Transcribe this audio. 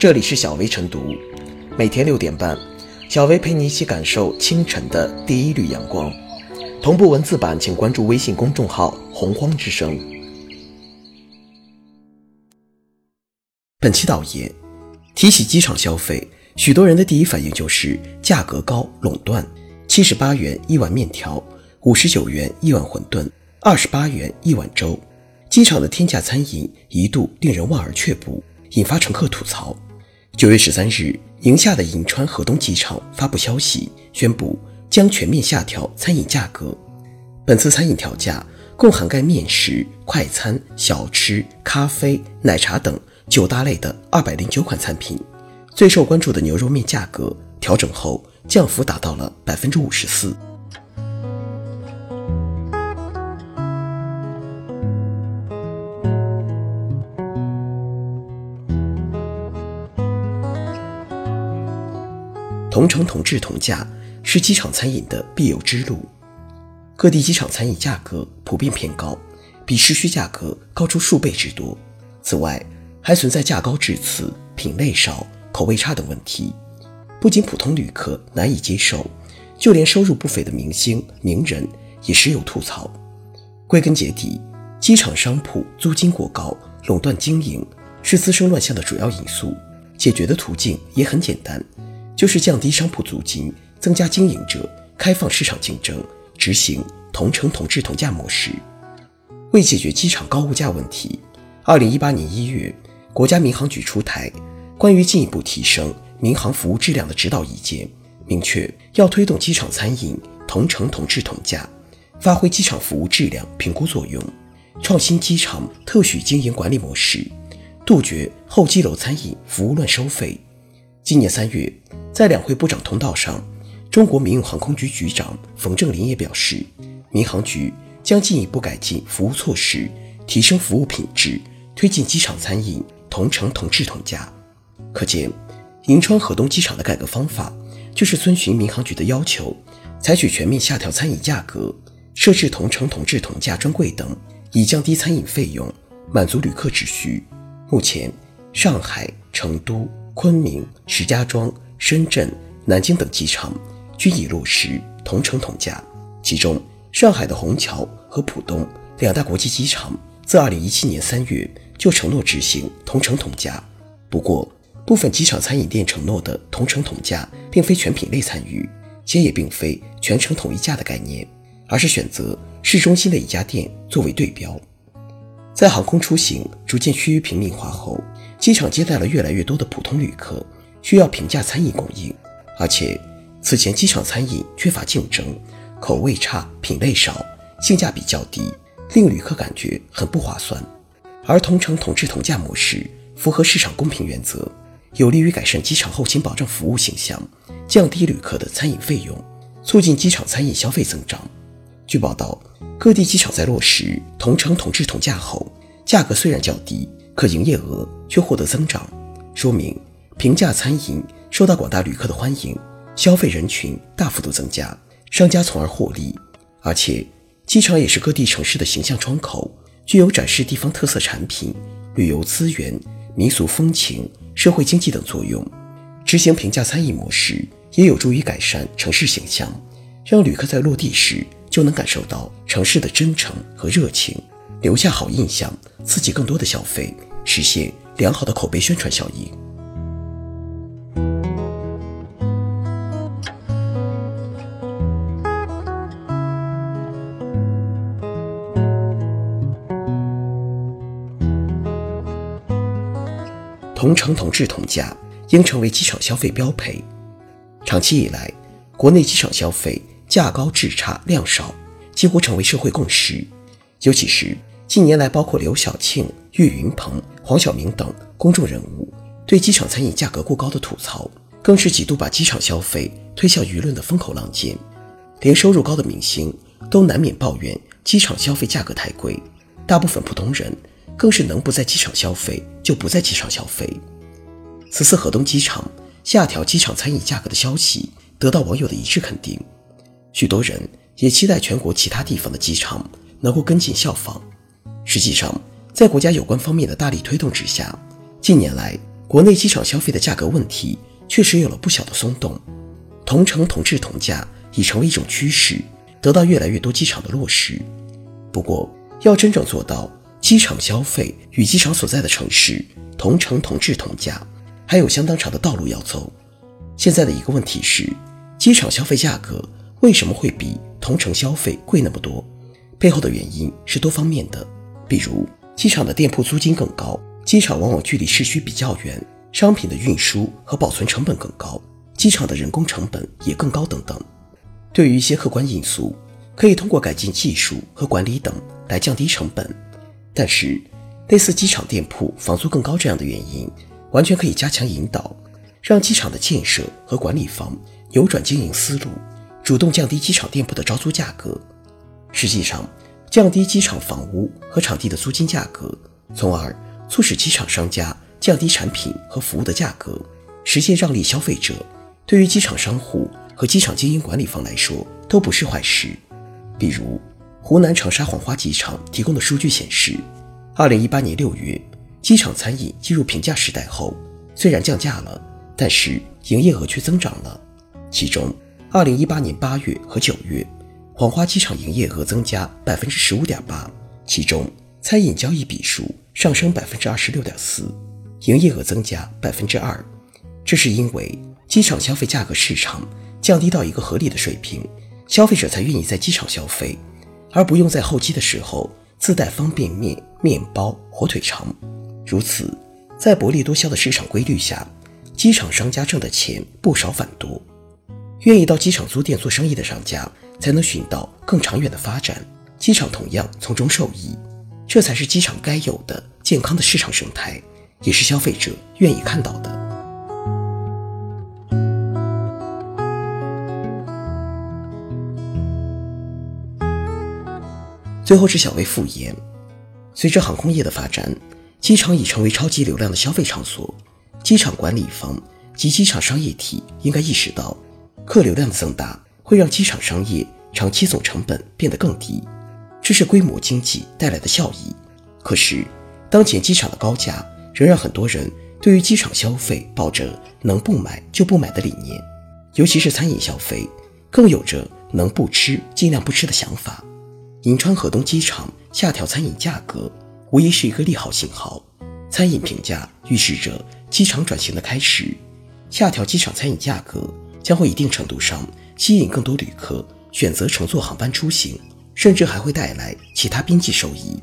这里是小薇晨读，每天六点半，小薇陪你一起感受清晨的第一缕阳光。同步文字版，请关注微信公众号“洪荒之声”。本期导言：提起机场消费，许多人的第一反应就是价格高、垄断。七十八元一碗面条，五十九元一碗馄饨，二十八元一碗粥。机场的天价餐饮一度令人望而却步，引发乘客吐槽。九月十三日，宁夏的银川河东机场发布消息，宣布将全面下调餐饮价格。本次餐饮调价共涵盖面食、快餐、小吃、咖啡、奶茶等九大类的二百零九款餐品。最受关注的牛肉面价格调整后降幅达到了百分之五十四。同城同质同价是机场餐饮的必由之路。各地机场餐饮价格普遍偏高，比市区价格高出数倍之多。此外，还存在价高质次、品类少、口味差等问题，不仅普通旅客难以接受，就连收入不菲的明星名人也时有吐槽。归根结底，机场商铺租金过高、垄断经营是滋生乱象的主要因素。解决的途径也很简单。就是降低商铺租金，增加经营者，开放市场竞争，执行同城同质同价模式。为解决机场高物价问题，二零一八年一月，国家民航局出台关于进一步提升民航服务质量的指导意见，明确要推动机场餐饮同城同质同价，发挥机场服务质量评估作用，创新机场特许经营管理模式，杜绝候机楼餐饮服务乱收费。今年三月。在两会部长通道上，中国民用航空局局长冯正林也表示，民航局将进一步改进服务措施，提升服务品质，推进机场餐饮同城同质同价。可见，银川河东机场的改革方法就是遵循民航局的要求，采取全面下调餐饮价格，设置同城同质同价专柜等，以降低餐饮费用，满足旅客之需。目前，上海、成都、昆明、石家庄。深圳、南京等机场均已落实同城同价，其中上海的虹桥和浦东两大国际机场自2017年3月就承诺执行同城同价。不过，部分机场餐饮店承诺的同城同价，并非全品类参与，且也并非全程统一价的概念，而是选择市中心的一家店作为对标。在航空出行逐渐趋于平民化后，机场接待了越来越多的普通旅客。需要平价餐饮供应，而且此前机场餐饮缺乏竞争，口味差、品类少、性价比较低，令旅客感觉很不划算。而同城同质同价模式符合市场公平原则，有利于改善机场后勤保障服务形象，降低旅客的餐饮费用，促进机场餐饮消费增长。据报道，各地机场在落实同城同质同价后，价格虽然较低，可营业额却获得增长，说明。平价餐饮受到广大旅客的欢迎，消费人群大幅度增加，商家从而获利。而且，机场也是各地城市的形象窗口，具有展示地方特色产品、旅游资源、民俗风情、社会经济等作用。执行平价餐饮模式，也有助于改善城市形象，让旅客在落地时就能感受到城市的真诚和热情，留下好印象，刺激更多的消费，实现良好的口碑宣传效应。同城同质同价应成为机场消费标配。长期以来，国内机场消费价高质差量少，几乎成为社会共识。尤其是近年来，包括刘晓庆、岳云鹏、黄晓明等公众人物对机场餐饮价格过高的吐槽，更是几度把机场消费推向舆论的风口浪尖。连收入高的明星都难免抱怨机场消费价格太贵，大部分普通人。更是能不在机场消费就不在机场消费。此次河东机场下调机场餐饮价格的消息得到网友的一致肯定，许多人也期待全国其他地方的机场能够跟进效仿。实际上，在国家有关方面的大力推动之下，近年来国内机场消费的价格问题确实有了不小的松动，同城同质同价已成为一种趋势，得到越来越多机场的落实。不过，要真正做到机场消费与机场所在的城市同城同质同价，还有相当长的道路要走。现在的一个问题是，机场消费价格为什么会比同城消费贵那么多？背后的原因是多方面的，比如机场的店铺租金更高。机场往往距离市区比较远，商品的运输和保存成本更高，机场的人工成本也更高等等。对于一些客观因素，可以通过改进技术和管理等来降低成本。但是，类似机场店铺房租更高这样的原因，完全可以加强引导，让机场的建设和管理方扭转经营思路，主动降低机场店铺的招租价格。实际上，降低机场房屋和场地的租金价格，从而。促使机场商家降低产品和服务的价格，实现让利消费者，对于机场商户和机场经营管理方来说都不是坏事。比如，湖南长沙黄花机场提供的数据显示，二零一八年六月，机场餐饮进入平价时代后，虽然降价了，但是营业额却增长了。其中，二零一八年八月和九月，黄花机场营业额增加百分之十五点八，其中餐饮交易笔数。上升百分之二十六点四，营业额增加百分之二，这是因为机场消费价格市场降低到一个合理的水平，消费者才愿意在机场消费，而不用在候机的时候自带方便面、面包、火腿肠。如此，在薄利多销的市场规律下，机场商家挣的钱不少反多，愿意到机场租店做生意的商家才能寻到更长远的发展，机场同样从中受益。这才是机场该有的健康的市场生态，也是消费者愿意看到的。最后是小微复言，随着航空业的发展，机场已成为超级流量的消费场所。机场管理方及机场商业体应该意识到，客流量的增大会让机场商业长期总成本变得更低。这是规模经济带来的效益。可是，当前机场的高价仍让很多人对于机场消费抱着能不买就不买的理念，尤其是餐饮消费，更有着能不吃尽量不吃的想法。银川河东机场下调餐饮价格，无疑是一个利好信号。餐饮评价预示着机场转型的开始。下调机场餐饮价格将会一定程度上吸引更多旅客选择乘坐航班出行。甚至还会带来其他边际收益，